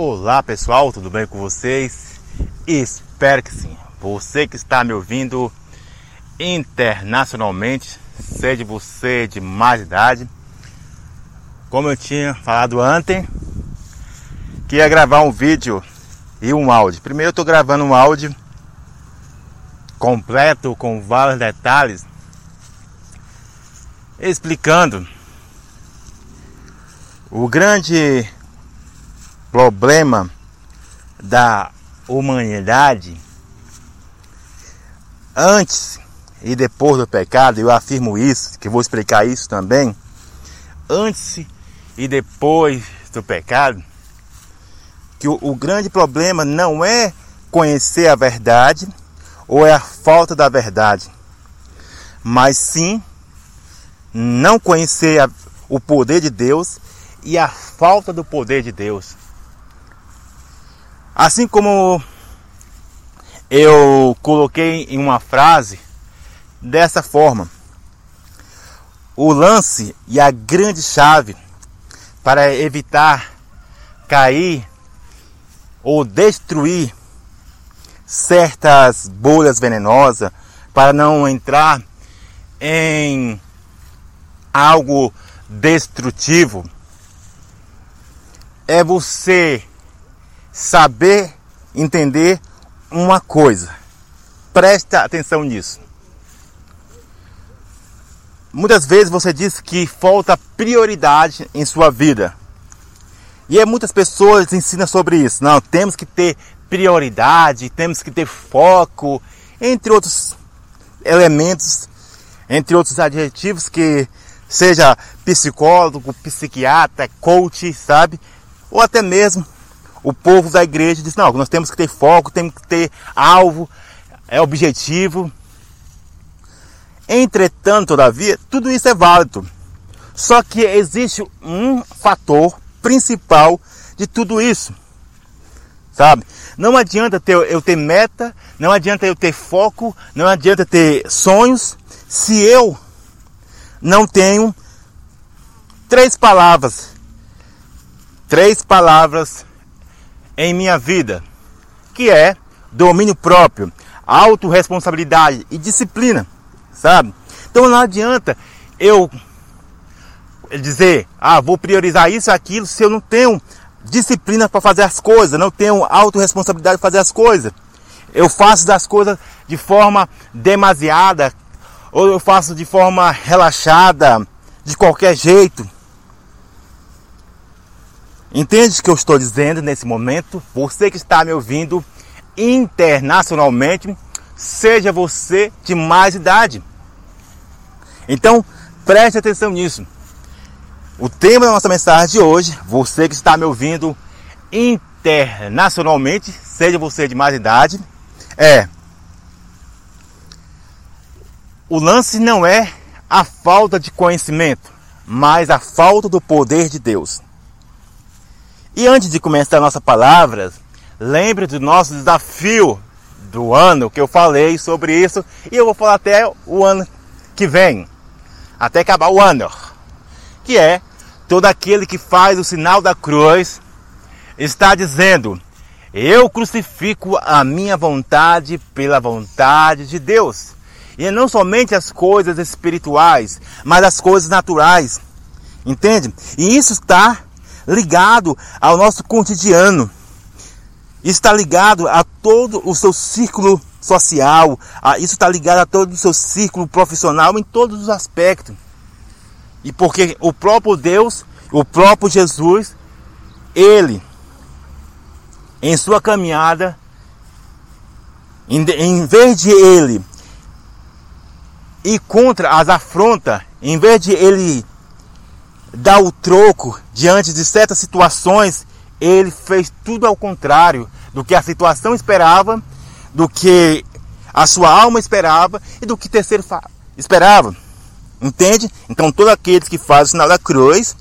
Olá pessoal, tudo bem com vocês? Espero que sim. Você que está me ouvindo internacionalmente, seja você de mais idade, como eu tinha falado antes, que ia gravar um vídeo e um áudio. Primeiro eu estou gravando um áudio completo com vários detalhes explicando o grande problema da humanidade antes e depois do pecado, eu afirmo isso, que vou explicar isso também. Antes e depois do pecado, que o, o grande problema não é conhecer a verdade ou é a falta da verdade, mas sim não conhecer a, o poder de Deus e a falta do poder de Deus. Assim como eu coloquei em uma frase dessa forma: o lance e a grande chave para evitar cair ou destruir certas bolhas venenosas, para não entrar em algo destrutivo, é você saber entender uma coisa. Presta atenção nisso. Muitas vezes você diz que falta prioridade em sua vida. E é muitas pessoas ensinam sobre isso. Não, temos que ter prioridade, temos que ter foco, entre outros elementos, entre outros adjetivos que seja psicólogo, psiquiatra, coach, sabe? Ou até mesmo o povo da igreja diz: não, nós temos que ter foco, temos que ter alvo, é objetivo. Entretanto, todavia, tudo isso é válido. Só que existe um fator principal de tudo isso. Sabe? Não adianta ter, eu ter meta, não adianta eu ter foco, não adianta ter sonhos, se eu não tenho três palavras. Três palavras em minha vida, que é domínio próprio, autorresponsabilidade e disciplina, sabe? Então não adianta eu dizer, ah, vou priorizar isso e aquilo se eu não tenho disciplina para fazer as coisas, não tenho autorresponsabilidade para fazer as coisas. Eu faço das coisas de forma demasiada, ou eu faço de forma relaxada, de qualquer jeito. Entende o que eu estou dizendo nesse momento? Você que está me ouvindo internacionalmente, seja você de mais idade. Então, preste atenção nisso. O tema da nossa mensagem de hoje, você que está me ouvindo internacionalmente, seja você de mais idade, é o lance não é a falta de conhecimento, mas a falta do poder de Deus. E antes de começar nossa palavra, lembre do nosso desafio do ano que eu falei sobre isso e eu vou falar até o ano que vem, até acabar o ano, que é todo aquele que faz o sinal da cruz está dizendo: eu crucifico a minha vontade pela vontade de Deus. E não somente as coisas espirituais, mas as coisas naturais. Entende? E isso está ligado ao nosso cotidiano. Está ligado a todo o seu círculo social, isso está ligado a todo o seu círculo profissional em todos os aspectos. E porque o próprio Deus, o próprio Jesus, ele, em sua caminhada, em, em vez de ele ir contra as afrontas, em vez de ele dar o troco diante de certas situações, ele fez tudo ao contrário do que a situação esperava, do que a sua alma esperava e do que terceiro esperava. Entende? Então, todos aqueles que fazem o sinal da cruz,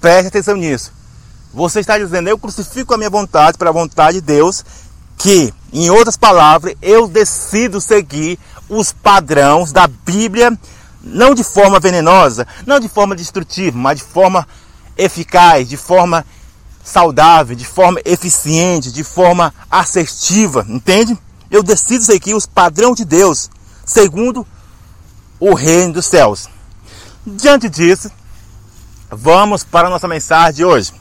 preste atenção nisso. Você está dizendo, eu crucifico a minha vontade para a vontade de Deus, que, em outras palavras, eu decido seguir os padrões da Bíblia não de forma venenosa, não de forma destrutiva, mas de forma eficaz, de forma saudável, de forma eficiente, de forma assertiva, entende? Eu decido seguir os padrões de Deus, segundo o reino dos céus. Diante disso, vamos para a nossa mensagem de hoje.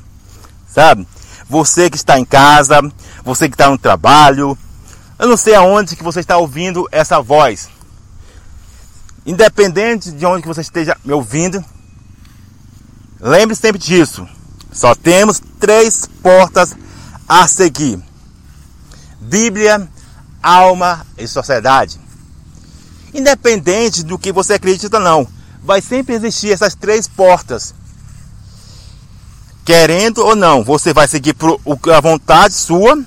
Sabe? Você que está em casa, você que está no trabalho, eu não sei aonde que você está ouvindo essa voz. Independente de onde você esteja me ouvindo, lembre sempre disso. Só temos três portas a seguir: Bíblia, alma e sociedade. Independente do que você acredita não, vai sempre existir essas três portas. Querendo ou não, você vai seguir por a vontade sua,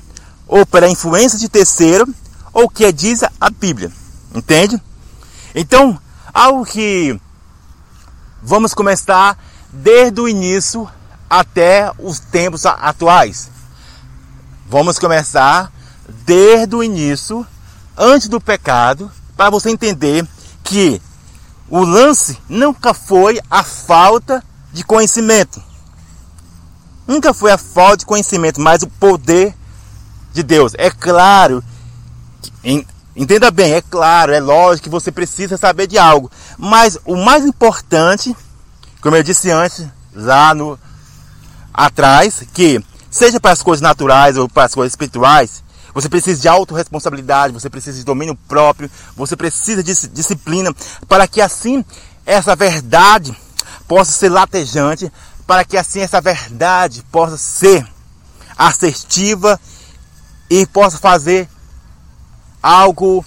ou pela influência de terceiro, ou o que diz a Bíblia. Entende? Então, algo que vamos começar desde o início até os tempos atuais. Vamos começar desde o início, antes do pecado, para você entender que o lance nunca foi a falta de conhecimento. Nunca foi a falta de conhecimento, mas o poder de Deus. É claro, entenda bem, é claro, é lógico que você precisa saber de algo. Mas o mais importante, como eu disse antes, lá no atrás, que seja para as coisas naturais ou para as coisas espirituais, você precisa de autorresponsabilidade, você precisa de domínio próprio, você precisa de disciplina para que assim essa verdade possa ser latejante, para que assim essa verdade possa ser assertiva e possa fazer algo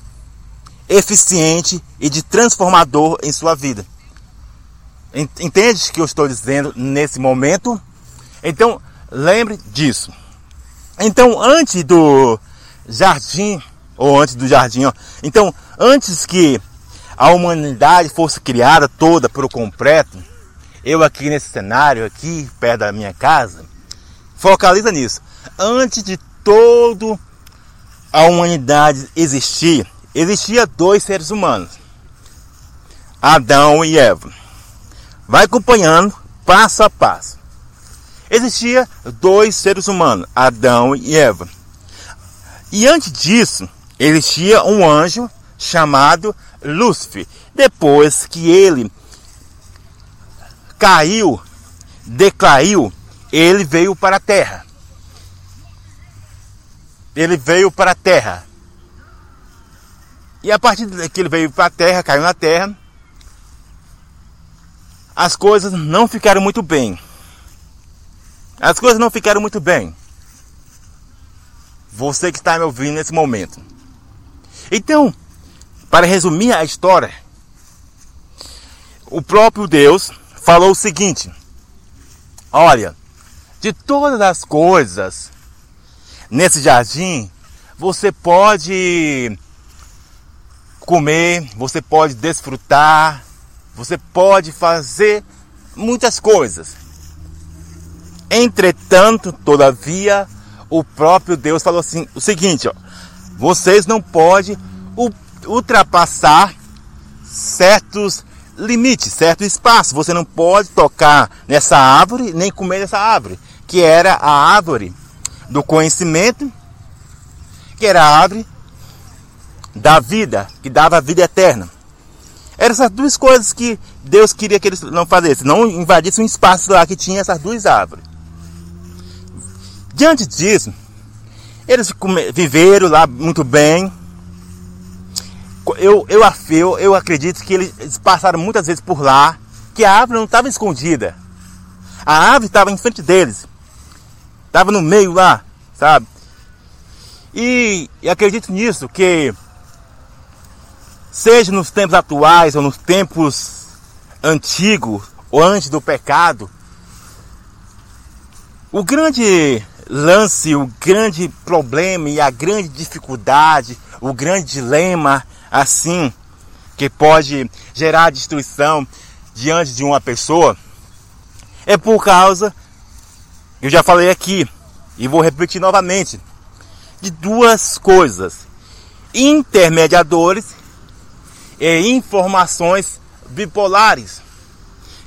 eficiente e de transformador em sua vida. Entende o que eu estou dizendo nesse momento? Então, lembre disso. Então, antes do jardim, ou antes do jardim, ó, então, antes que a humanidade fosse criada toda por completo, eu aqui nesse cenário, aqui perto da minha casa, focaliza nisso. Antes de todo a humanidade existir, existia dois seres humanos, Adão e Eva. Vai acompanhando passo a passo. Existia dois seres humanos, Adão e Eva. E antes disso, existia um anjo chamado Lúcifer. Depois que ele caiu, decaiu, ele veio para a terra. Ele veio para a terra. E a partir que ele veio para a terra, caiu na terra, as coisas não ficaram muito bem. As coisas não ficaram muito bem. Você que está me ouvindo nesse momento. Então, para resumir a história, o próprio Deus falou o seguinte: Olha, de todas as coisas nesse jardim, você pode comer, você pode desfrutar, você pode fazer muitas coisas. Entretanto, todavia, o próprio Deus falou assim, o seguinte, ó, vocês não podem ultrapassar certos limites, certo espaço. Você não pode tocar nessa árvore nem comer dessa árvore, que era a árvore do conhecimento, que era a árvore da vida, que dava a vida eterna. Eram essas duas coisas que Deus queria que eles não fizessem, não invadissem um espaço lá que tinha essas duas árvores. Diante disso, eles viveram lá muito bem. Eu, eu, eu, eu acredito que eles passaram muitas vezes por lá, que a árvore não estava escondida. A árvore estava em frente deles. Estava no meio lá, sabe? E, e acredito nisso, que seja nos tempos atuais ou nos tempos antigos ou antes do pecado, o grande lance, o grande problema e a grande dificuldade, o grande dilema, assim, que pode gerar destruição diante de uma pessoa, é por causa, eu já falei aqui, e vou repetir novamente, de duas coisas: intermediadores e informações bipolares.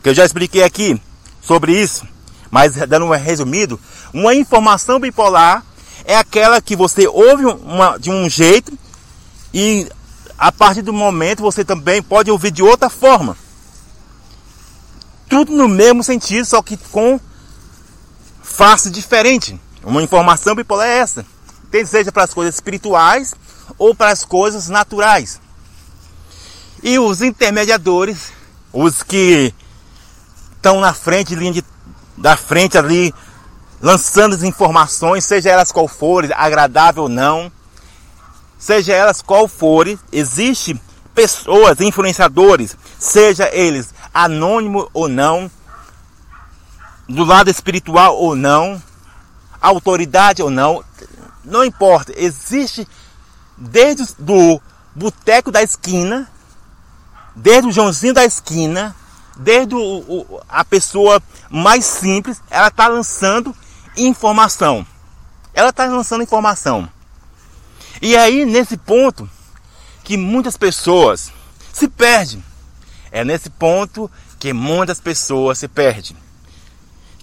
Que eu já expliquei aqui sobre isso. Mas dando um resumido, uma informação bipolar é aquela que você ouve uma, de um jeito e a partir do momento você também pode ouvir de outra forma. Tudo no mesmo sentido, só que com face diferente. Uma informação bipolar é essa. Seja para as coisas espirituais ou para as coisas naturais. E os intermediadores, os que estão na frente, linha de, da frente ali, lançando as informações, seja elas qual forem, agradável ou não, seja elas qual forem, existe pessoas, influenciadores, seja eles anônimo ou não, do lado espiritual ou não, autoridade ou não, não importa, existe desde do boteco da esquina, desde o Joãozinho da esquina, desde o, o, a pessoa mais simples, ela está lançando informação. Ela está lançando informação. E aí, nesse ponto, que muitas pessoas se perdem. É nesse ponto que muitas pessoas se perdem.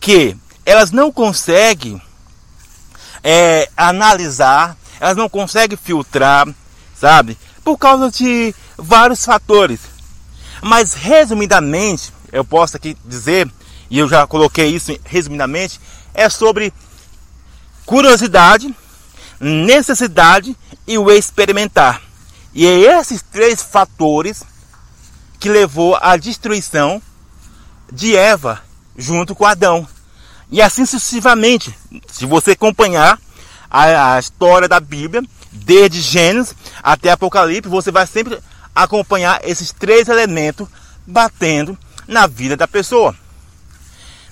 Que elas não conseguem é, analisar, elas não conseguem filtrar, sabe? Por causa de vários fatores. Mas resumidamente, eu posso aqui dizer, e eu já coloquei isso resumidamente, é sobre curiosidade, necessidade e o experimentar. E é esses três fatores que levou à destruição de Eva junto com Adão. E assim sucessivamente. Se você acompanhar a, a história da Bíblia, desde Gênesis até Apocalipse, você vai sempre acompanhar esses três elementos batendo na vida da pessoa: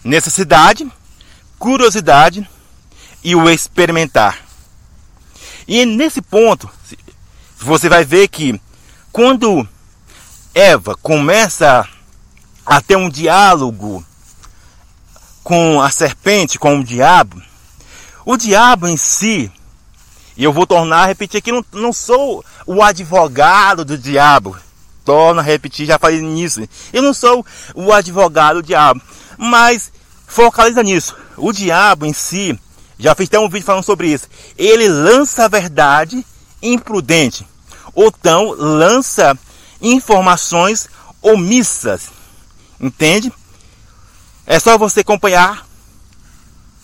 necessidade, curiosidade e o experimentar. E nesse ponto, você vai ver que quando Eva começa a ter um diálogo com a serpente, com o diabo, o diabo em si, e eu vou tornar a repetir aqui, não, não sou o advogado do diabo, torno a repetir, já falei nisso, eu não sou o advogado do diabo, mas focaliza nisso, o diabo em si, já fiz até um vídeo falando sobre isso. Ele lança a verdade imprudente. Ou então lança informações omissas. Entende? É só você acompanhar.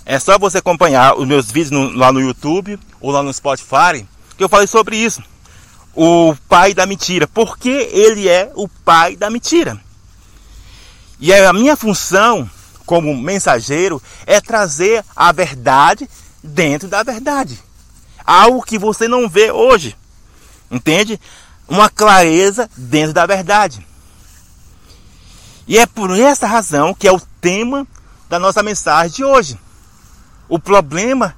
É só você acompanhar os meus vídeos no, lá no YouTube ou lá no Spotify. Que eu falei sobre isso. O pai da mentira. Porque ele é o pai da mentira. E é a minha função como mensageiro é trazer a verdade dentro da verdade. Algo que você não vê hoje. Entende? Uma clareza dentro da verdade. E é por essa razão que é o tema da nossa mensagem de hoje. O problema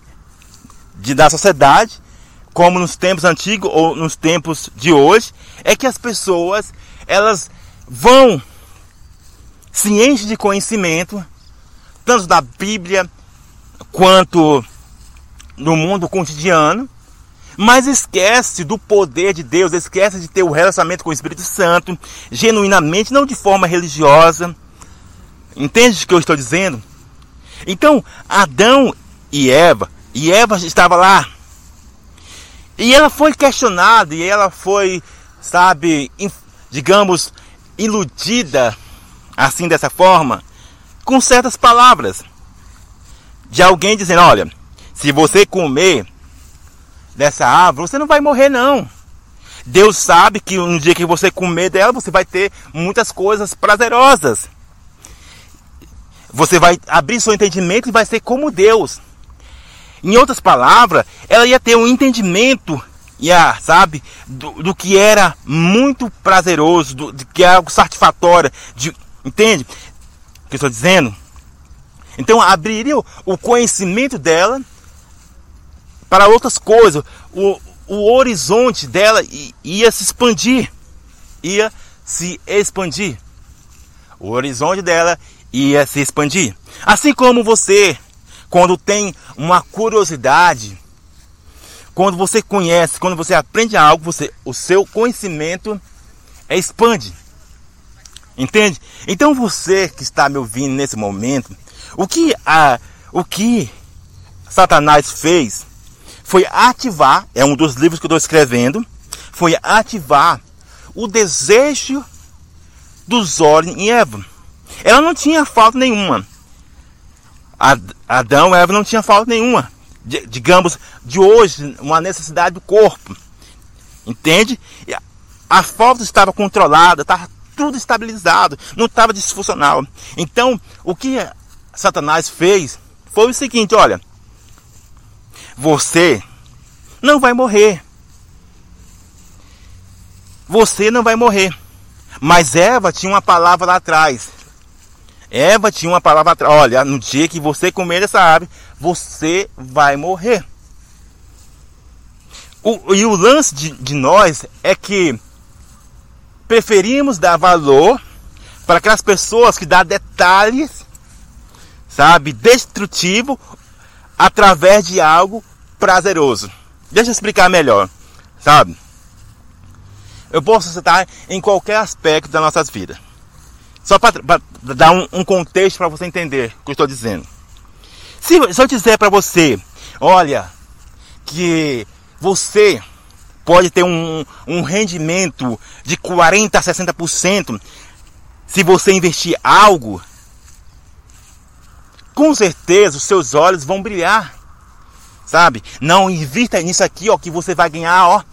de, da sociedade, como nos tempos antigos ou nos tempos de hoje, é que as pessoas elas vão se enchem de conhecimento, tanto da Bíblia quanto no mundo cotidiano, mas esquece do poder de Deus, esquece de ter o relacionamento com o Espírito Santo, genuinamente, não de forma religiosa. Entende o que eu estou dizendo? Então, Adão e Eva, e Eva estava lá, e ela foi questionada, e ela foi, sabe, digamos, iludida, assim dessa forma, com certas palavras de alguém dizendo: olha, se você comer dessa árvore, você não vai morrer, não. Deus sabe que no dia que você comer dela, você vai ter muitas coisas prazerosas. Você vai abrir seu entendimento e vai ser como Deus. Em outras palavras, ela ia ter um entendimento, ia, sabe, do, do que era muito prazeroso, do, de que é algo satisfatório, de, entende? que eu estou dizendo? Então abriria o conhecimento dela para outras coisas. O, o horizonte dela ia se expandir. Ia se expandir. O horizonte dela ia se expandir. Assim como você, quando tem uma curiosidade, quando você conhece, quando você aprende algo, você, o seu conhecimento expande. Entende? Então você que está me ouvindo nesse momento, O que, a, o que Satanás fez foi ativar, é um dos livros que eu estou escrevendo, foi ativar o desejo dos olhos em Eva. Ela não tinha falta nenhuma. Adão e Eva não tinham falta nenhuma. digamos, de hoje, uma necessidade do corpo. Entende? A falta estava controlada, estava tudo estabilizado, não estava disfuncional. Então, o que Satanás fez foi o seguinte: olha, você não vai morrer. Você não vai morrer. Mas Eva tinha uma palavra lá atrás. Eva tinha uma palavra atrás. Olha, no dia que você comer essa árvore, você vai morrer. O, e o lance de, de nós é que preferimos dar valor para aquelas pessoas que dão detalhes, sabe, destrutivo através de algo prazeroso. Deixa eu explicar melhor, sabe? Eu posso citar em qualquer aspecto das nossas vidas. Só para dar um, um contexto para você entender o que eu estou dizendo. Se, se eu dizer para você, olha, que você pode ter um, um rendimento de 40% a 60% se você investir algo, com certeza os seus olhos vão brilhar. Sabe? Não invista nisso aqui, ó, que você vai ganhar, ó,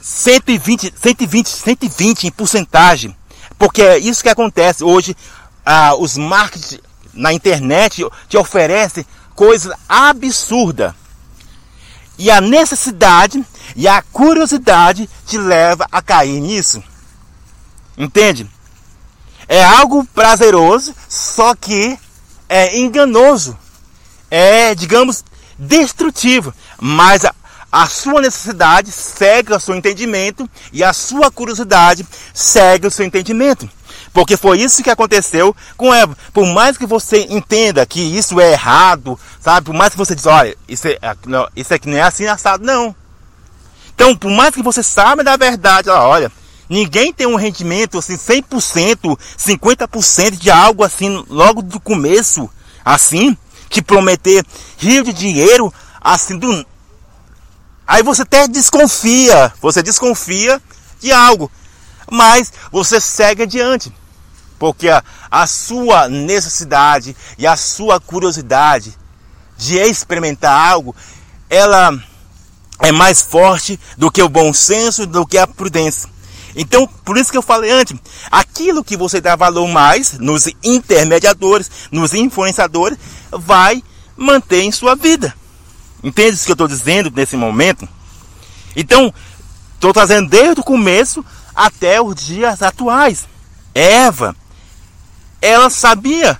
120, 120, 120 em porcentagem. Porque é isso que acontece hoje. Ah, os marketing na internet te oferecem coisas absurdas. E a necessidade e a curiosidade te leva a cair nisso. Entende? É algo prazeroso, só que é enganoso. É, digamos, destrutivo. Mas a, a sua necessidade segue o seu entendimento e a sua curiosidade segue o seu entendimento. Porque foi isso que aconteceu com Eva. Por mais que você entenda que isso é errado, sabe? Por mais que você diz, olha, isso, é, isso aqui não é assim assado, não. Então, por mais que você saiba da verdade, olha, ninguém tem um rendimento assim 100%, 50% de algo assim logo do começo, assim, te prometer rio de dinheiro assim do Aí você até desconfia, você desconfia de algo, mas você segue adiante. Porque a, a sua necessidade e a sua curiosidade de experimentar algo, ela é mais forte do que o bom senso, do que a prudência. Então, por isso que eu falei antes, aquilo que você dá valor mais nos intermediadores, nos influenciadores, vai manter em sua vida. Entende o que eu estou dizendo nesse momento? Então, estou trazendo desde o começo até os dias atuais. Eva ela sabia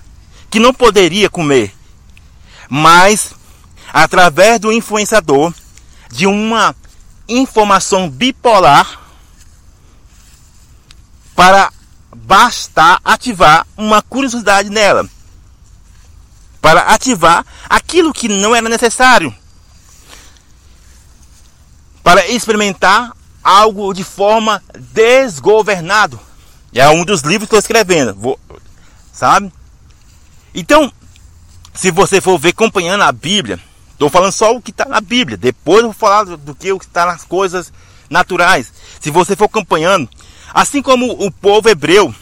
que não poderia comer, mas através do influenciador, de uma informação bipolar, para bastar ativar uma curiosidade nela, para ativar aquilo que não era necessário, para experimentar algo de forma desgovernado. É um dos livros que estou escrevendo. Vou, Sabe? Então, se você for ver acompanhando a Bíblia, estou falando só o que está na Bíblia. Depois eu vou falar do que está nas coisas naturais. Se você for acompanhando, assim como o povo hebreu,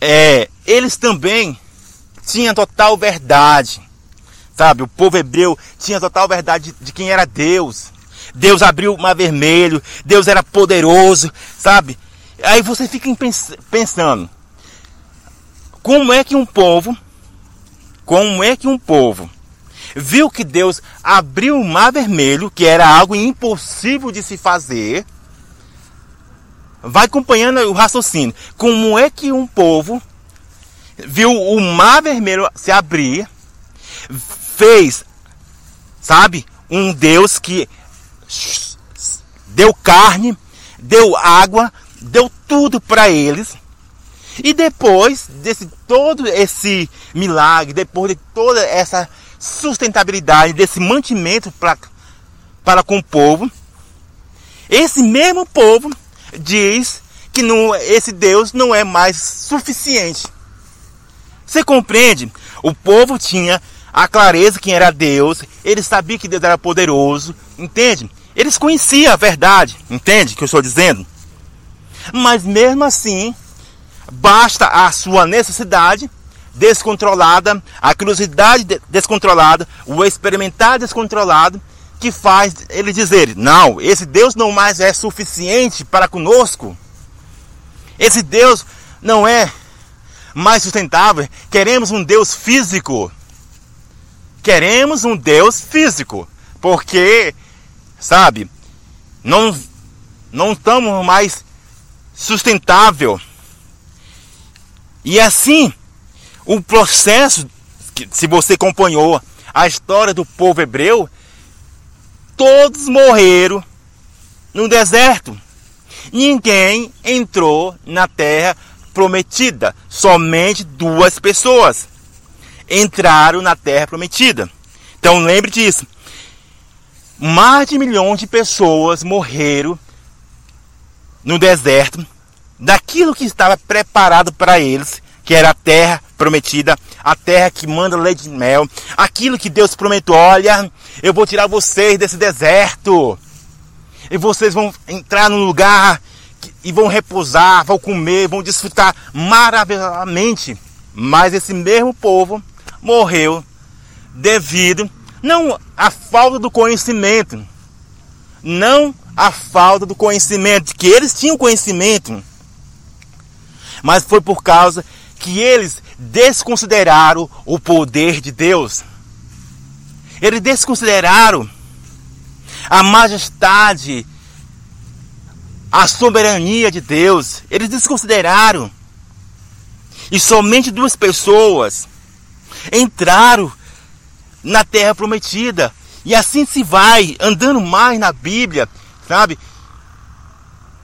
é, eles também tinham total verdade. Sabe, o povo hebreu tinha total verdade de, de quem era Deus. Deus abriu o mar vermelho, Deus era poderoso, sabe? Aí você fica pensando, como é que um povo, como é que um povo viu que Deus abriu o mar vermelho, que era algo impossível de se fazer? Vai acompanhando o raciocínio. Como é que um povo viu o mar vermelho se abrir, fez, sabe, um Deus que deu carne, deu água, deu tudo para eles e depois desse todo esse milagre, depois de toda essa sustentabilidade, desse mantimento pra, para com o povo, esse mesmo povo diz que não, esse Deus não é mais suficiente. Você compreende? O povo tinha a clareza quem era Deus, eles sabiam que Deus era poderoso, entende? Eles conheciam a verdade, entende o que eu estou dizendo? Mas mesmo assim, basta a sua necessidade descontrolada, a curiosidade descontrolada, o experimentar descontrolado, que faz ele dizer: não, esse Deus não mais é suficiente para conosco. Esse Deus não é mais sustentável. Queremos um Deus físico. Queremos um Deus físico. Porque, sabe, não, não estamos mais sustentável. E assim, o processo, se você acompanhou a história do povo hebreu, todos morreram no deserto. Ninguém entrou na terra prometida. Somente duas pessoas entraram na terra prometida. Então lembre disso. Mais de milhões de pessoas morreram no deserto daquilo que estava preparado para eles, que era a terra prometida, a terra que manda leite e mel, aquilo que Deus prometeu, olha, eu vou tirar vocês desse deserto. E vocês vão entrar num lugar e vão repousar, vão comer, vão desfrutar maravilhosamente. Mas esse mesmo povo morreu devido não à falta do conhecimento, não à falta do conhecimento, que eles tinham conhecimento, mas foi por causa que eles desconsideraram o poder de Deus. Eles desconsideraram a majestade a soberania de Deus. Eles desconsideraram. E somente duas pessoas entraram na terra prometida. E assim se vai, andando mais na Bíblia, sabe?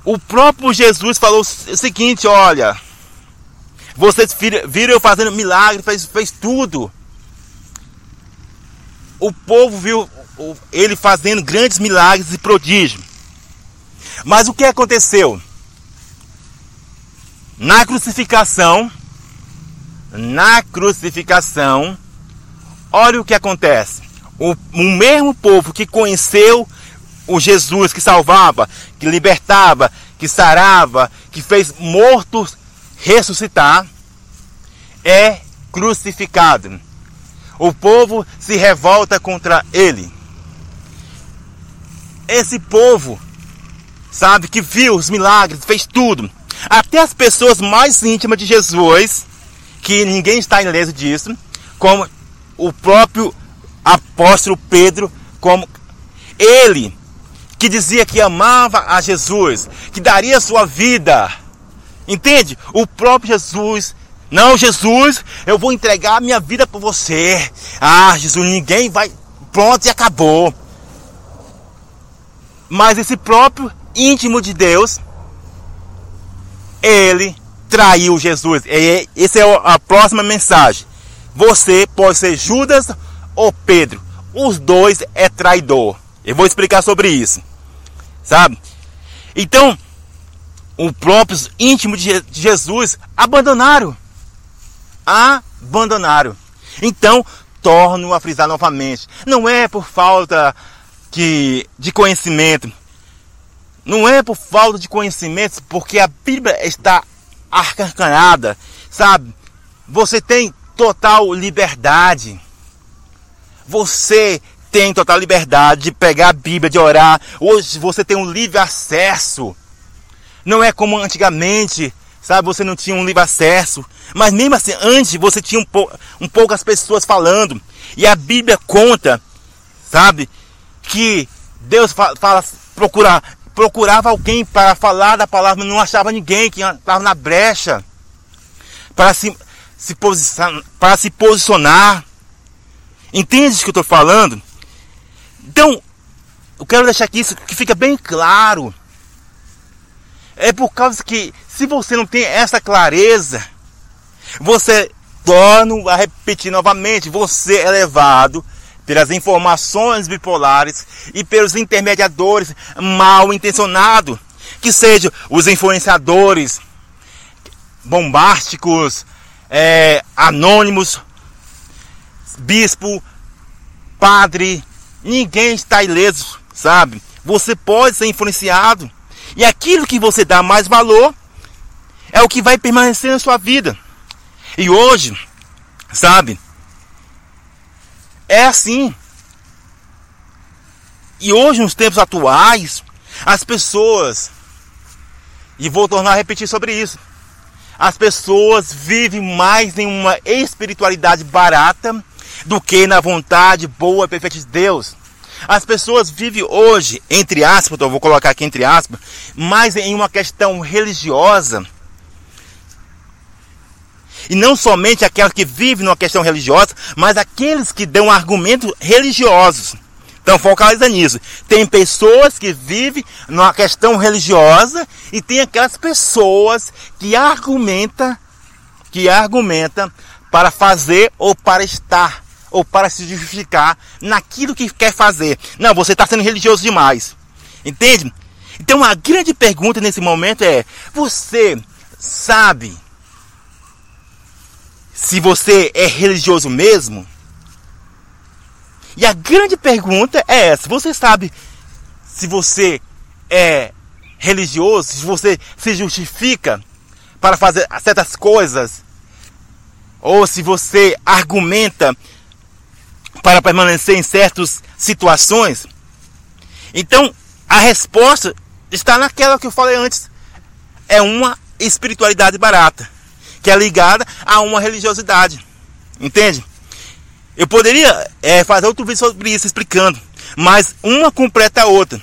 O próprio Jesus falou o seguinte: olha, vocês viram eu fazendo milagre, fez, fez tudo. O povo viu ele fazendo grandes milagres e prodígios. Mas o que aconteceu? Na crucificação, na crucificação, olha o que acontece. O, o mesmo povo que conheceu o Jesus que salvava, que libertava, que sarava, que fez mortos ressuscitar, é crucificado. O povo se revolta contra ele. Esse povo sabe, que viu os milagres, fez tudo. Até as pessoas mais íntimas de Jesus, que ninguém está ileso disso, como o próprio apóstolo Pedro, como ele, que dizia que amava a Jesus, que daria sua vida. Entende? O próprio Jesus não, Jesus, eu vou entregar minha vida por você. Ah, Jesus, ninguém vai. Pronto e acabou. Mas esse próprio íntimo de Deus, ele traiu Jesus. E essa é a próxima mensagem. Você pode ser Judas ou Pedro. Os dois é traidor. Eu vou explicar sobre isso. Sabe? Então, o próprio íntimo de Jesus abandonaram. Abandonaram. Então, torno a frisar novamente. Não é por falta de, de conhecimento não é por falta de conhecimento, porque a Bíblia está arcancanada, sabe? Você tem total liberdade. Você tem total liberdade de pegar a Bíblia, de orar. Hoje você tem um livre acesso. Não é como antigamente, sabe? Você não tinha um livre acesso. Mas mesmo assim, antes você tinha um, pou, um poucas pessoas falando. E a Bíblia conta, sabe? Que Deus fala, fala procura procurava alguém para falar da palavra, não achava ninguém que estava na brecha para se, se posicionar, para se posicionar. Entende o que eu estou falando? Então, eu quero deixar aqui isso que fica bem claro. É por causa que se você não tem essa clareza, você torna a repetir novamente, você é levado pelas informações bipolares e pelos intermediadores mal intencionados, que sejam os influenciadores bombásticos, é, anônimos, bispo, padre, ninguém está ileso, sabe? Você pode ser influenciado. E aquilo que você dá mais valor é o que vai permanecer na sua vida. E hoje, sabe? É assim. E hoje, nos tempos atuais, as pessoas, e vou tornar a repetir sobre isso, as pessoas vivem mais em uma espiritualidade barata do que na vontade boa e perfeita de Deus. As pessoas vivem hoje, entre aspas, eu vou colocar aqui entre aspas, mais em uma questão religiosa. E não somente aquelas que vivem numa questão religiosa, mas aqueles que dão argumentos religiosos. Então focaliza nisso. Tem pessoas que vivem numa questão religiosa e tem aquelas pessoas que argumentam, que argumenta para fazer ou para estar ou para se justificar naquilo que quer fazer. Não, você está sendo religioso demais. Entende? Então a grande pergunta nesse momento é: você sabe se você é religioso mesmo? E a grande pergunta é essa: você sabe se você é religioso, se você se justifica para fazer certas coisas, ou se você argumenta para permanecer em certas situações? Então, a resposta está naquela que eu falei antes. É uma espiritualidade barata, que é ligada a uma religiosidade. Entende? Eu poderia é, fazer outro vídeo sobre isso, explicando. Mas uma completa a outra.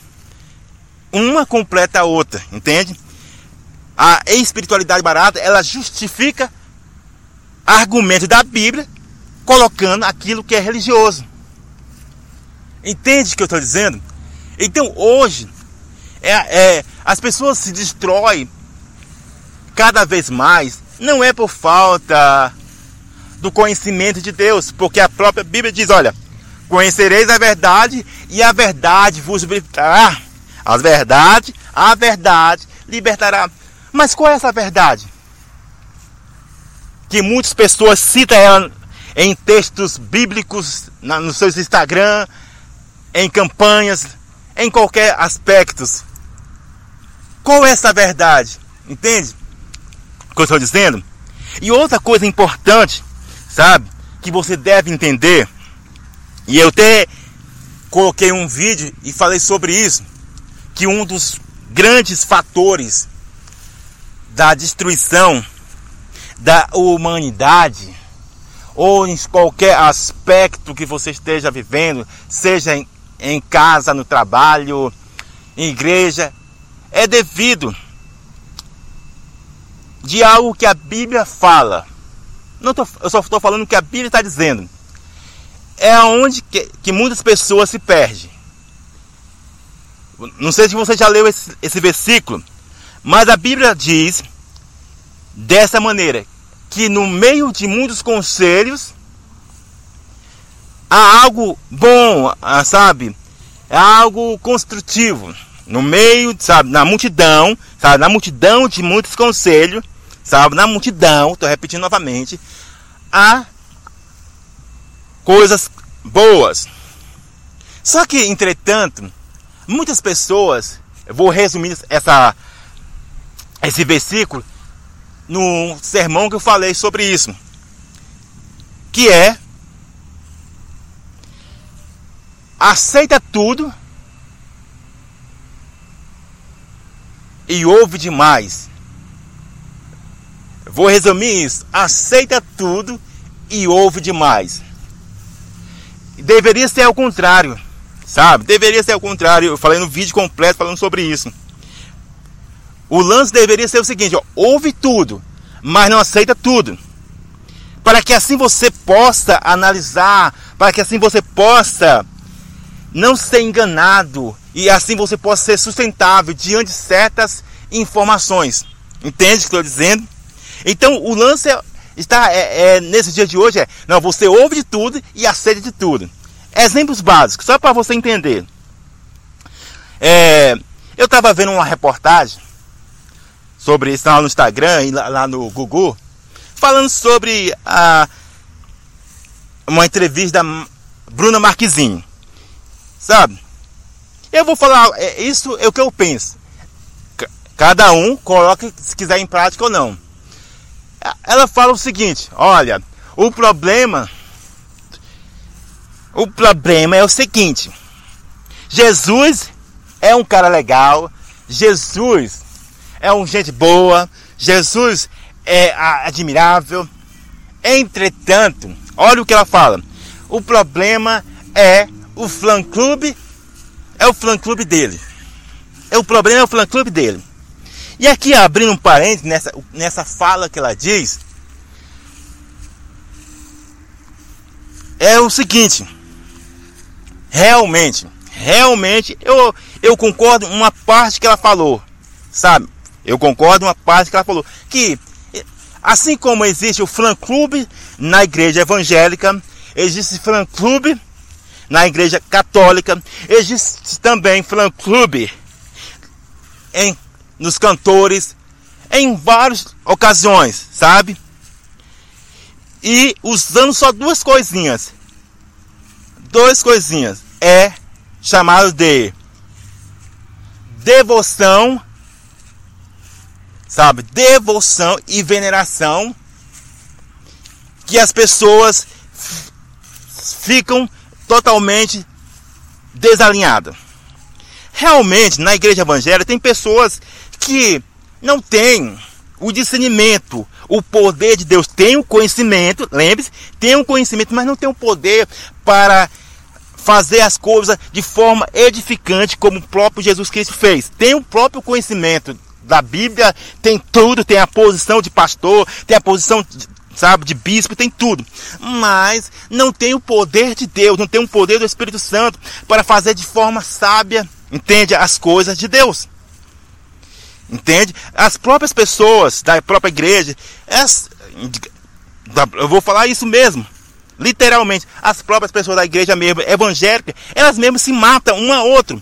Uma completa a outra, entende? A espiritualidade barata, ela justifica argumentos da Bíblia, colocando aquilo que é religioso. Entende o que eu estou dizendo? Então hoje, é, é, as pessoas se destroem cada vez mais, não é por falta do conhecimento de Deus, porque a própria Bíblia diz: olha, conhecereis a verdade e a verdade vos libertará. As verdade, a verdade libertará. Mas qual é essa verdade? Que muitas pessoas citam ela em textos bíblicos, na, nos seus Instagram, em campanhas, em qualquer aspecto. Qual é essa verdade? Entende o que eu estou dizendo? E outra coisa importante sabe? Que você deve entender. E eu até coloquei um vídeo e falei sobre isso, que um dos grandes fatores da destruição da humanidade ou em qualquer aspecto que você esteja vivendo, seja em, em casa, no trabalho, em igreja, é devido de algo que a Bíblia fala. Não tô, eu só estou falando o que a Bíblia está dizendo. É onde que, que, muitas pessoas se perdem. Não sei se você já leu esse, esse versículo, mas a Bíblia diz dessa maneira: que no meio de muitos conselhos há algo bom, ah, sabe? É algo construtivo. No meio, sabe, na multidão, sabe, na multidão de muitos conselhos, sabe? Na multidão, estou repetindo novamente, há coisas boas. Só que, entretanto, muitas pessoas, vou resumir essa, esse versículo no sermão que eu falei sobre isso, que é aceita tudo e ouve demais. Vou resumir isso. Aceita tudo e ouve demais. Deveria ser ao contrário, sabe? Deveria ser ao contrário. Eu falei no vídeo completo falando sobre isso. O lance deveria ser o seguinte: ó, ouve tudo, mas não aceita tudo. Para que assim você possa analisar, para que assim você possa não ser enganado e assim você possa ser sustentável diante de certas informações. Entende o que estou dizendo? Então o lance é, está é, é, nesse dia de hoje é, não, você ouve de tudo e aceita de tudo. Exemplos básicos, só para você entender. É, eu estava vendo uma reportagem sobre isso lá no Instagram e lá, lá no Google, falando sobre a, uma entrevista da Bruna Marquezine. Sabe? Eu vou falar, é, isso é o que eu penso. Cada um coloque se quiser em prática ou não. Ela fala o seguinte: olha, o problema. O problema é o seguinte: Jesus é um cara legal, Jesus é um gente boa, Jesus é admirável. Entretanto, olha o que ela fala. O problema é o fã clube, é o fã clube dele. É o problema é o fã clube dele. E aqui abrindo um parênteses nessa, nessa fala que ela diz, é o seguinte, realmente, realmente eu, eu concordo uma parte que ela falou, sabe? Eu concordo uma parte que ela falou que assim como existe o fã clube na igreja evangélica, existe fã clube na igreja católica, existe também fã clube em nos cantores, em várias ocasiões, sabe? E usando só duas coisinhas. Duas coisinhas. É chamado de devoção, sabe? Devoção e veneração que as pessoas ficam totalmente desalinhadas. Realmente, na igreja evangélica tem pessoas que não tem o discernimento, o poder de Deus. Tem o conhecimento, lembre-se, tem o conhecimento, mas não tem o poder para fazer as coisas de forma edificante, como o próprio Jesus Cristo fez. Tem o próprio conhecimento da Bíblia, tem tudo, tem a posição de pastor, tem a posição, sabe, de bispo, tem tudo. Mas não tem o poder de Deus, não tem o poder do Espírito Santo para fazer de forma sábia, entende, as coisas de Deus. Entende? As próprias pessoas da própria igreja, eu vou falar isso mesmo. Literalmente, as próprias pessoas da igreja mesmo, evangélica, elas mesmas se matam um a outro.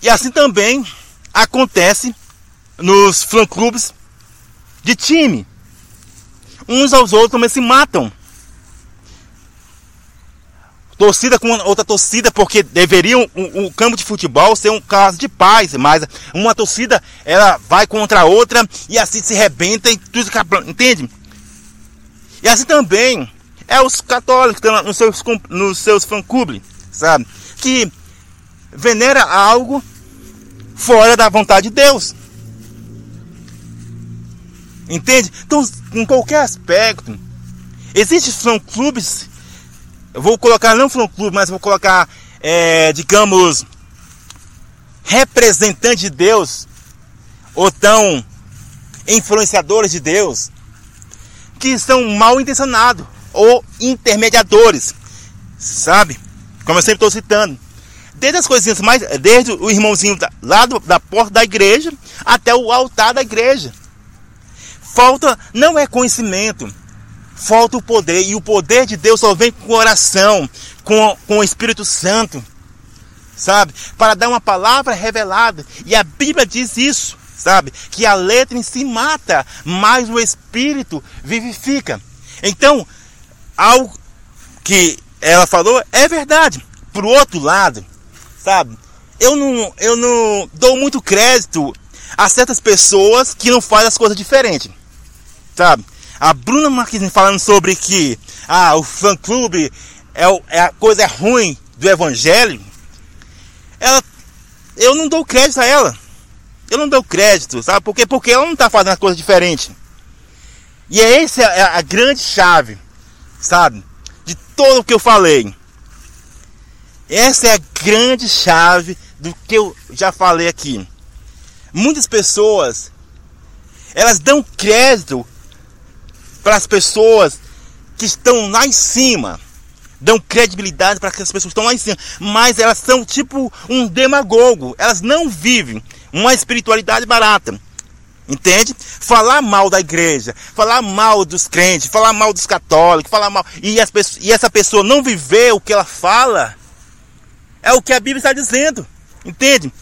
E assim também acontece nos fã-clubes de time. Uns aos outros também se matam torcida com outra torcida, porque deveriam um, um, campo de futebol ser um caso de paz, mas uma torcida ela vai contra a outra e assim se rebenta e tudo entende? E assim também é os católicos nos seus, nos seus fã-clubes, sabe? Que venera algo fora da vontade de Deus. Entende? Então, em qualquer aspecto, existem fã-clubes eu vou colocar não fã clube, mas vou colocar, é, digamos, representantes de Deus, ou tão influenciadores de Deus, que são mal intencionados, ou intermediadores, sabe? Como eu sempre estou citando. Desde as coisinhas mais, desde o irmãozinho da, lá do, da porta da igreja até o altar da igreja. Falta não é conhecimento, falta o poder. E o poder de Deus só vem com oração, com, com o Espírito Santo, sabe? Para dar uma palavra revelada. E a Bíblia diz isso, sabe? Que a letra em si mata, mas o Espírito vivifica. Então, algo que ela falou é verdade. Por outro lado, sabe? Eu não, eu não dou muito crédito a certas pessoas que não fazem as coisas diferentes, sabe? A Bruna Marquezine falando sobre que ah, o fã clube é, é a coisa ruim do evangelho. Ela, eu não dou crédito a ela. Eu não dou crédito, sabe? Por quê? Porque ela não está fazendo as coisas diferentes. E essa é a grande chave, sabe? De todo o que eu falei. Essa é a grande chave do que eu já falei aqui. Muitas pessoas elas dão crédito para as pessoas que estão lá em cima. Dão credibilidade para as pessoas que estão lá em cima. Mas elas são tipo um demagogo. Elas não vivem uma espiritualidade barata. Entende? Falar mal da igreja, falar mal dos crentes, falar mal dos católicos, falar mal. E, e essa pessoa não viver o que ela fala, é o que a Bíblia está dizendo. Entende?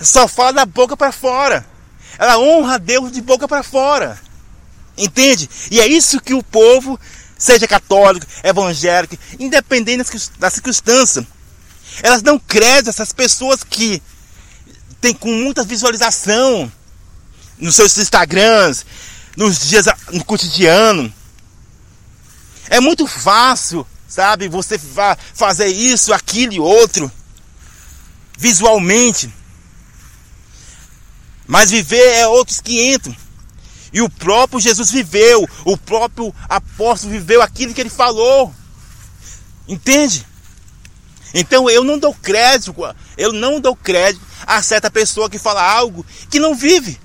Só fala da boca para fora. ela honra a Deus de boca para fora. Entende? E é isso que o povo, seja católico, evangélico, independente da circunstância, elas não crescem essas pessoas que têm com muita visualização nos seus Instagrams, nos dias no cotidiano. É muito fácil, sabe, você fazer isso, aquilo e outro visualmente. Mas viver é outros 500. E o próprio Jesus viveu, o próprio apóstolo viveu aquilo que ele falou. Entende? Então eu não dou crédito, eu não dou crédito a certa pessoa que fala algo que não vive.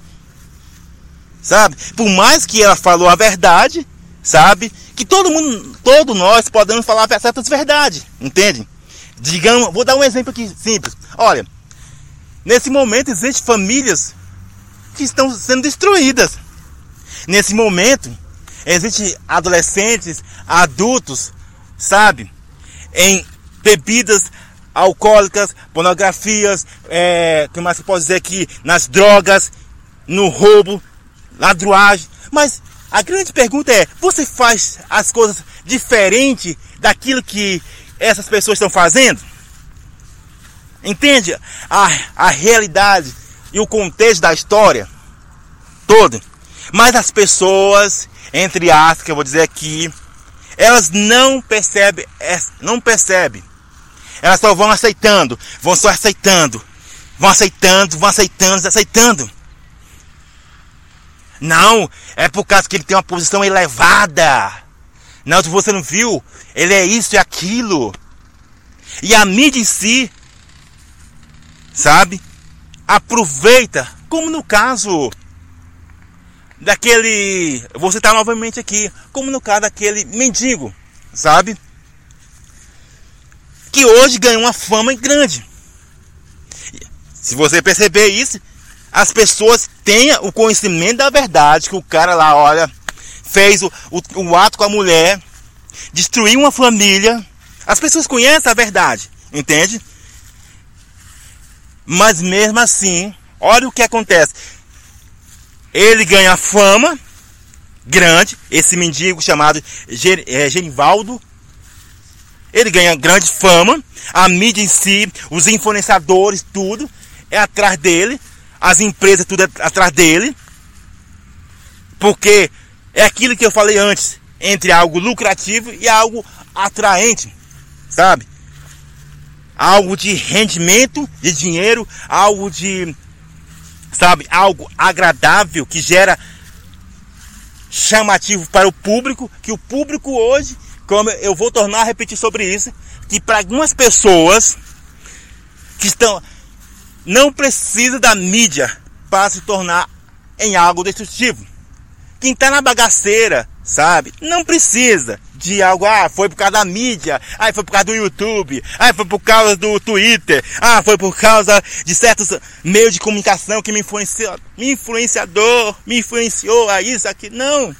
Sabe? Por mais que ela falou a verdade, sabe? Que todo mundo, todos nós podemos falar certas verdades, entende? Digamos, vou dar um exemplo aqui simples. Olha, nesse momento existem famílias que estão sendo destruídas. Nesse momento, existem adolescentes, adultos, sabe, em bebidas alcoólicas, pornografias, é, que mais se pode dizer aqui, nas drogas, no roubo, ladruagem. Mas a grande pergunta é: você faz as coisas diferente daquilo que essas pessoas estão fazendo? Entende a, a realidade e o contexto da história todo. Mas as pessoas, entre aspas, que eu vou dizer aqui, elas não percebem, não percebem. Elas só vão aceitando, vão só aceitando, vão aceitando, vão aceitando, aceitando. Não, é por causa que ele tem uma posição elevada. Não, se você não viu, ele é isso e aquilo. E a mídia em si, sabe? Aproveita, como no caso daquele, vou citar novamente aqui, como no caso daquele mendigo, sabe? Que hoje ganhou uma fama grande. Se você perceber isso, as pessoas tenham o conhecimento da verdade que o cara lá, olha, fez o, o, o ato com a mulher, destruiu uma família. As pessoas conhecem a verdade, entende? Mas mesmo assim, olha o que acontece. Ele ganha fama grande, esse mendigo chamado é, Genivaldo. Ele ganha grande fama, a mídia em si, os influenciadores, tudo é atrás dele, as empresas tudo é atrás dele. Porque é aquilo que eu falei antes, entre algo lucrativo e algo atraente, sabe? Algo de rendimento de dinheiro, algo de sabe, algo agradável que gera chamativo para o público, que o público hoje, como eu vou tornar a repetir sobre isso, que para algumas pessoas que estão não precisa da mídia para se tornar em algo destrutivo. Quem está na bagaceira, sabe? Não precisa de algo, ah, foi por causa da mídia, ah, foi por causa do YouTube, ah, foi por causa do Twitter, ah, foi por causa de certos meios de comunicação que me influenciou, me influenciador, me influenciou a isso, aqui. Não.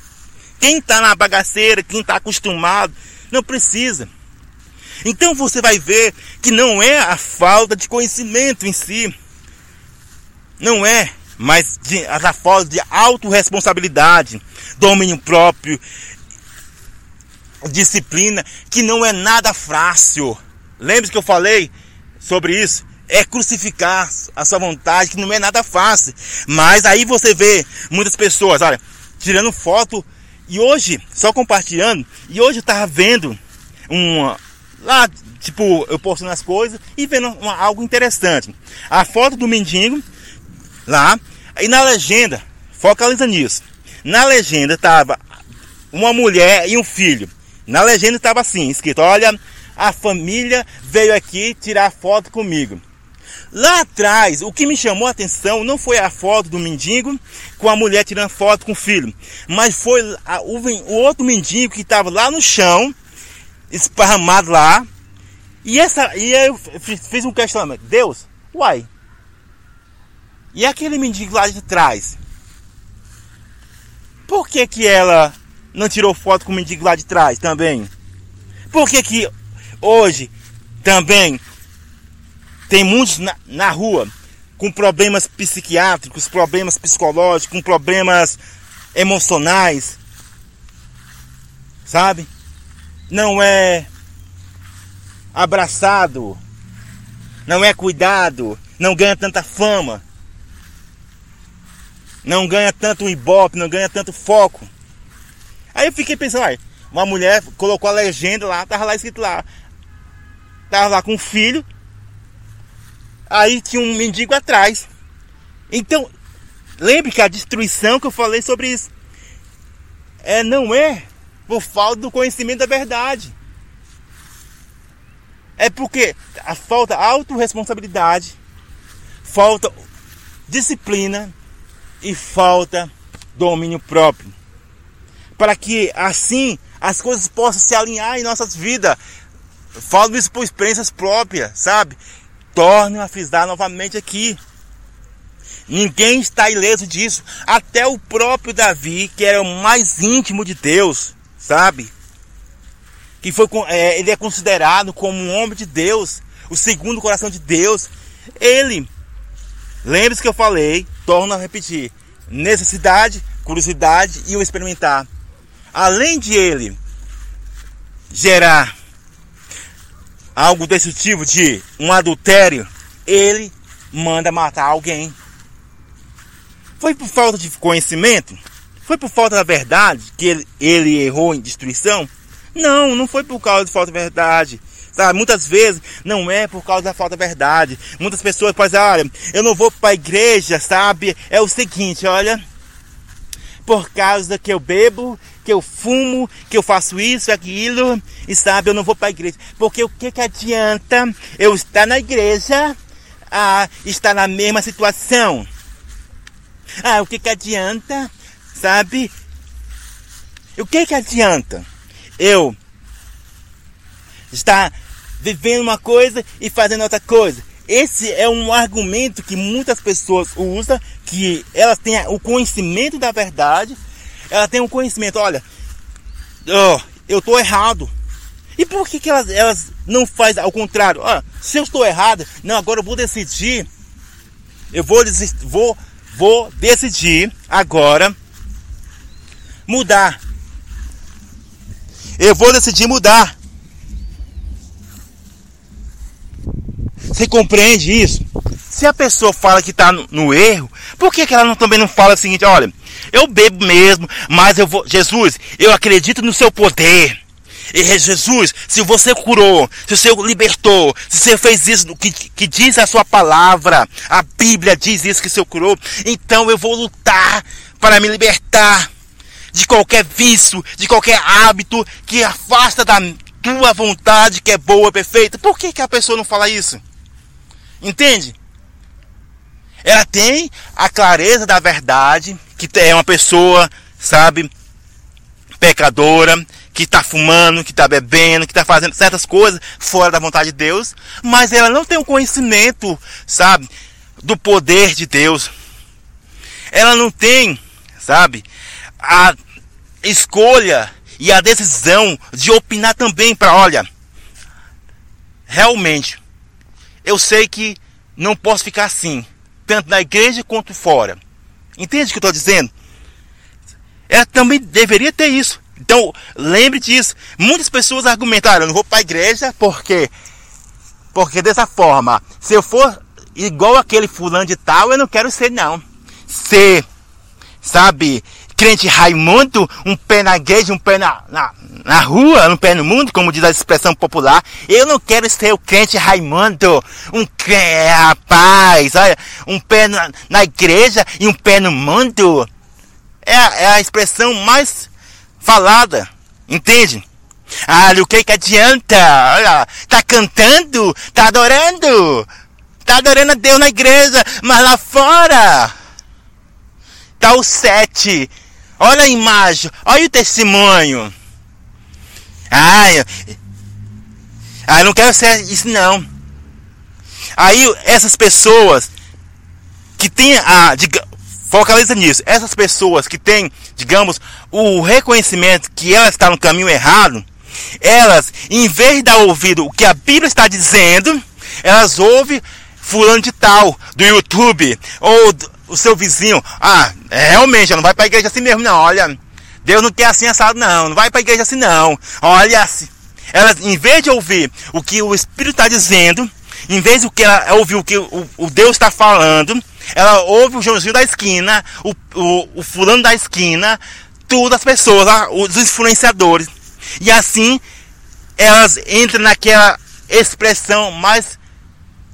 Quem está na bagaceira, quem está acostumado, não precisa. Então você vai ver que não é a falta de conhecimento em si. Não é, mas de, a falta de autorresponsabilidade, domínio próprio, disciplina, que não é nada fácil. Lembre-se que eu falei sobre isso? É crucificar a sua vontade, que não é nada fácil. Mas aí você vê muitas pessoas, olha, tirando foto. E hoje, só compartilhando, e hoje eu tava vendo uma. Lá, tipo, eu postando as coisas e vendo uma, algo interessante. A foto do mendigo lá, e na legenda, focaliza nisso. Na legenda tava uma mulher e um filho. Na legenda estava assim, escrito: Olha, a família veio aqui tirar foto comigo. Lá atrás, o que me chamou a atenção não foi a foto do mendigo com a mulher tirando foto com o filho, mas foi a, o, o, outro mendigo que estava lá no chão, esparramado lá. E essa, e eu fiz um questionamento: Deus, uai, e aquele mendigo lá de trás? Por que que ela não tirou foto com o mendigo lá de trás também? Por que que hoje também tem muitos na, na rua com problemas psiquiátricos, problemas psicológicos, com problemas emocionais, sabe? Não é abraçado, não é cuidado, não ganha tanta fama, não ganha tanto ibope, não ganha tanto foco. Aí eu fiquei pensando, ai, uma mulher colocou a legenda lá, tava lá escrito lá, tava lá com um filho, aí tinha um mendigo atrás. Então, lembre que a destruição que eu falei sobre isso é, não é por falta do conhecimento da verdade. É porque a falta autorresponsabilidade, falta disciplina e falta domínio próprio. Para que assim as coisas possam se alinhar em nossas vidas. Falo isso por experiências próprias, sabe? torne a frisar novamente aqui. Ninguém está ileso disso. Até o próprio Davi, que era o mais íntimo de Deus, sabe? Que foi, é, ele é considerado como um homem de Deus, o segundo coração de Deus. Ele, lembre-se que eu falei, torno a repetir: necessidade, curiosidade e o experimentar. Além de ele gerar algo desse tipo de um adultério, ele manda matar alguém. Foi por falta de conhecimento? Foi por falta da verdade que ele, ele errou em destruição? Não, não foi por causa de falta de verdade. Sabe, muitas vezes não é por causa da falta de verdade. Muitas pessoas dizer, olha, eu não vou para a igreja, sabe? É o seguinte, olha, por causa que eu bebo, que eu fumo, que eu faço isso, aquilo, e sabe, eu não vou para a igreja. Porque o que, que adianta eu estar na igreja, ah, estar na mesma situação? Ah, o que, que adianta, sabe? O que, que adianta eu estar vivendo uma coisa e fazendo outra coisa? Esse é um argumento que muitas pessoas usam, que elas têm o conhecimento da verdade, ela tem um conhecimento, olha, oh, eu estou errado. E por que, que elas, elas não fazem ao contrário? Ah, se eu estou errado, não, agora eu vou decidir. Eu vou, vou, vou decidir agora mudar. Eu vou decidir mudar. Você compreende isso? Se a pessoa fala que está no, no, erro, por que, que ela não, também não fala o seguinte, olha, eu bebo mesmo, mas eu vou. Jesus, eu acredito no seu poder. E Jesus, se você curou, se você libertou, se você fez isso que, que diz a sua palavra, a Bíblia diz isso que você curou, então eu vou lutar para me libertar de qualquer vício, de qualquer hábito que afasta da tua vontade que é boa, perfeita. Por que, que a pessoa não fala isso? Entende? Ela tem a clareza da verdade, que é uma pessoa, sabe, pecadora, que está fumando, que está bebendo, que está fazendo certas coisas fora da vontade de Deus, mas ela não tem o conhecimento, sabe, do poder de Deus. Ela não tem, sabe, a escolha e a decisão de opinar também para, olha, realmente, eu sei que não posso ficar assim tanto na igreja quanto fora. Entende o que eu estou dizendo? Ela também deveria ter isso. Então, lembre disso. Muitas pessoas argumentaram, eu não vou para a igreja porque porque dessa forma, se eu for igual aquele fulano de tal, eu não quero ser não. Ser, sabe, crente Raimundo, um pé na igreja, um pé na, na, na rua, um pé no mundo, como diz a expressão popular. Eu não quero ser o crente Raimundo, um crente, rapaz, olha, um pé na, na igreja e um pé no mundo. É, é a expressão mais falada, entende? Ah, o que que adianta? Olha, tá cantando, tá adorando, tá adorando a Deus na igreja, mas lá fora tá o sete Olha a imagem, olha o testemunho. Ah, eu não quero ser isso não. Aí essas pessoas que têm a, diga, focaliza nisso, essas pessoas que têm, digamos, o reconhecimento que ela está no caminho errado, elas, em vez de dar ouvido o que a Bíblia está dizendo, elas ouvem fulano de tal, do YouTube, ou o seu vizinho. Ah, é, realmente, não vai para a igreja assim mesmo, não. Olha, Deus não quer assim assado, não. Não vai para a igreja assim, não. Olha, ela, em vez de ouvir o que o Espírito está dizendo, em vez de que ela ouvir o que o, o Deus está falando, ela ouve o Joãozinho da esquina, o, o, o fulano da esquina, tudo as pessoas, os influenciadores. E assim elas entram naquela expressão mais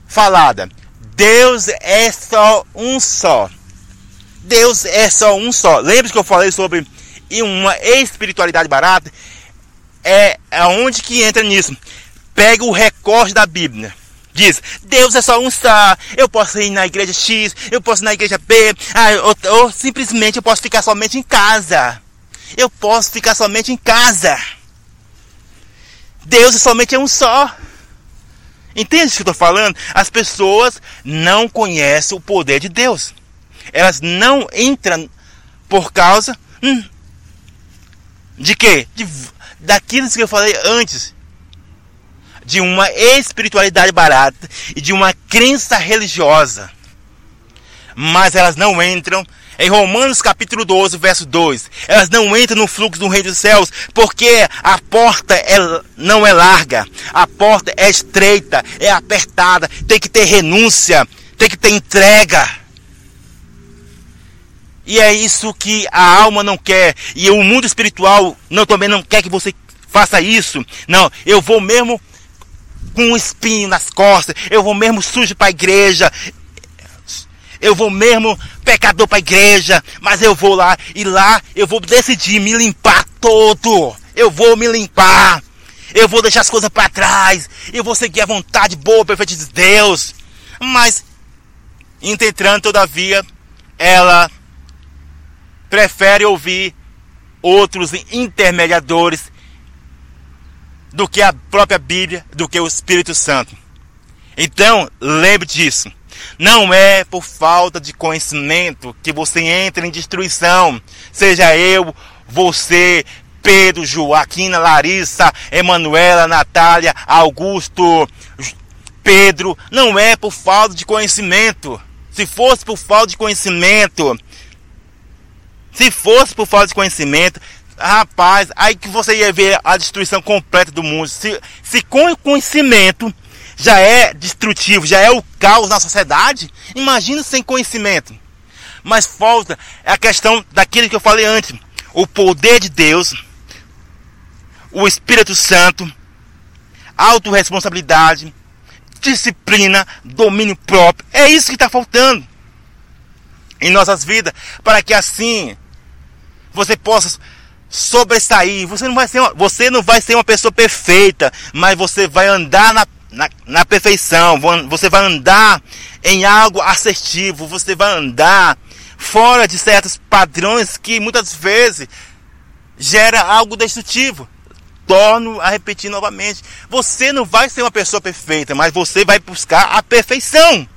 falada. Deus é só um só. Deus é só um só. Lembra que eu falei sobre uma espiritualidade barata? É aonde que entra nisso. Pega o recorte da Bíblia. Diz, Deus é só um só. Eu posso ir na igreja X, eu posso ir na igreja B, ah, ou, ou simplesmente eu posso ficar somente em casa. Eu posso ficar somente em casa. Deus é somente um só. Entende o que eu estou falando? As pessoas não conhecem o poder de Deus. Elas não entram por causa hum, de quê? De, daquilo que eu falei antes. De uma espiritualidade barata e de uma crença religiosa. Mas elas não entram em Romanos capítulo 12, verso 2, elas não entram no fluxo do reino dos céus, porque a porta é, não é larga, a porta é estreita, é apertada, tem que ter renúncia, tem que ter entrega. E é isso que a alma não quer, e o mundo espiritual não, também não quer que você faça isso. Não, eu vou mesmo com um espinho nas costas, eu vou mesmo sujo para a igreja, eu vou mesmo pecador para a igreja, mas eu vou lá e lá eu vou decidir me limpar todo. Eu vou me limpar. Eu vou deixar as coisas para trás. Eu vou seguir a vontade boa, perfeita de Deus. Mas, entretanto, todavia, ela prefere ouvir outros intermediadores do que a própria Bíblia, do que o Espírito Santo. Então, lembre disso. Não é por falta de conhecimento que você entra em destruição. Seja eu, você, Pedro, Joaquina, Larissa, Emanuela, Natália, Augusto, Pedro. Não é por falta de conhecimento. Se fosse por falta de conhecimento, se fosse por falta de conhecimento, rapaz, aí que você ia ver a destruição completa do mundo. Se, se com conhecimento já é destrutivo, já é o caos na sociedade, imagina sem conhecimento. Mas falta é a questão daquilo que eu falei antes: o poder de Deus, o Espírito Santo, autorresponsabilidade, disciplina, domínio próprio. É isso que está faltando em nossas vidas, para que assim você possa sobressair. Você não vai ser uma, você não vai ser uma pessoa perfeita, mas você vai andar na na, na perfeição, você vai andar em algo assertivo, você vai andar fora de certos padrões que muitas vezes gera algo destrutivo. Torno a repetir novamente. Você não vai ser uma pessoa perfeita, mas você vai buscar a perfeição.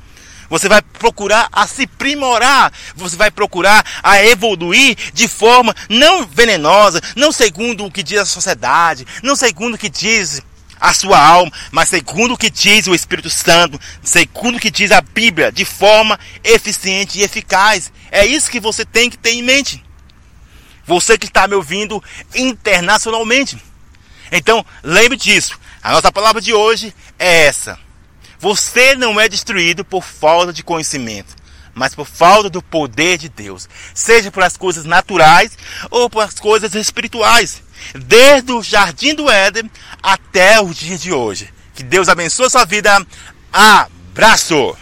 Você vai procurar a se primorar. Você vai procurar a evoluir de forma não venenosa, não segundo o que diz a sociedade, não segundo o que diz a sua alma, mas segundo o que diz o Espírito Santo, segundo o que diz a Bíblia, de forma eficiente e eficaz. É isso que você tem que ter em mente. Você que está me ouvindo internacionalmente. Então, lembre disso. A nossa palavra de hoje é essa. Você não é destruído por falta de conhecimento, mas por falta do poder de Deus, seja por as coisas naturais ou por as coisas espirituais desde o jardim do Éden até os dias de hoje. Que Deus abençoe a sua vida. Abraço!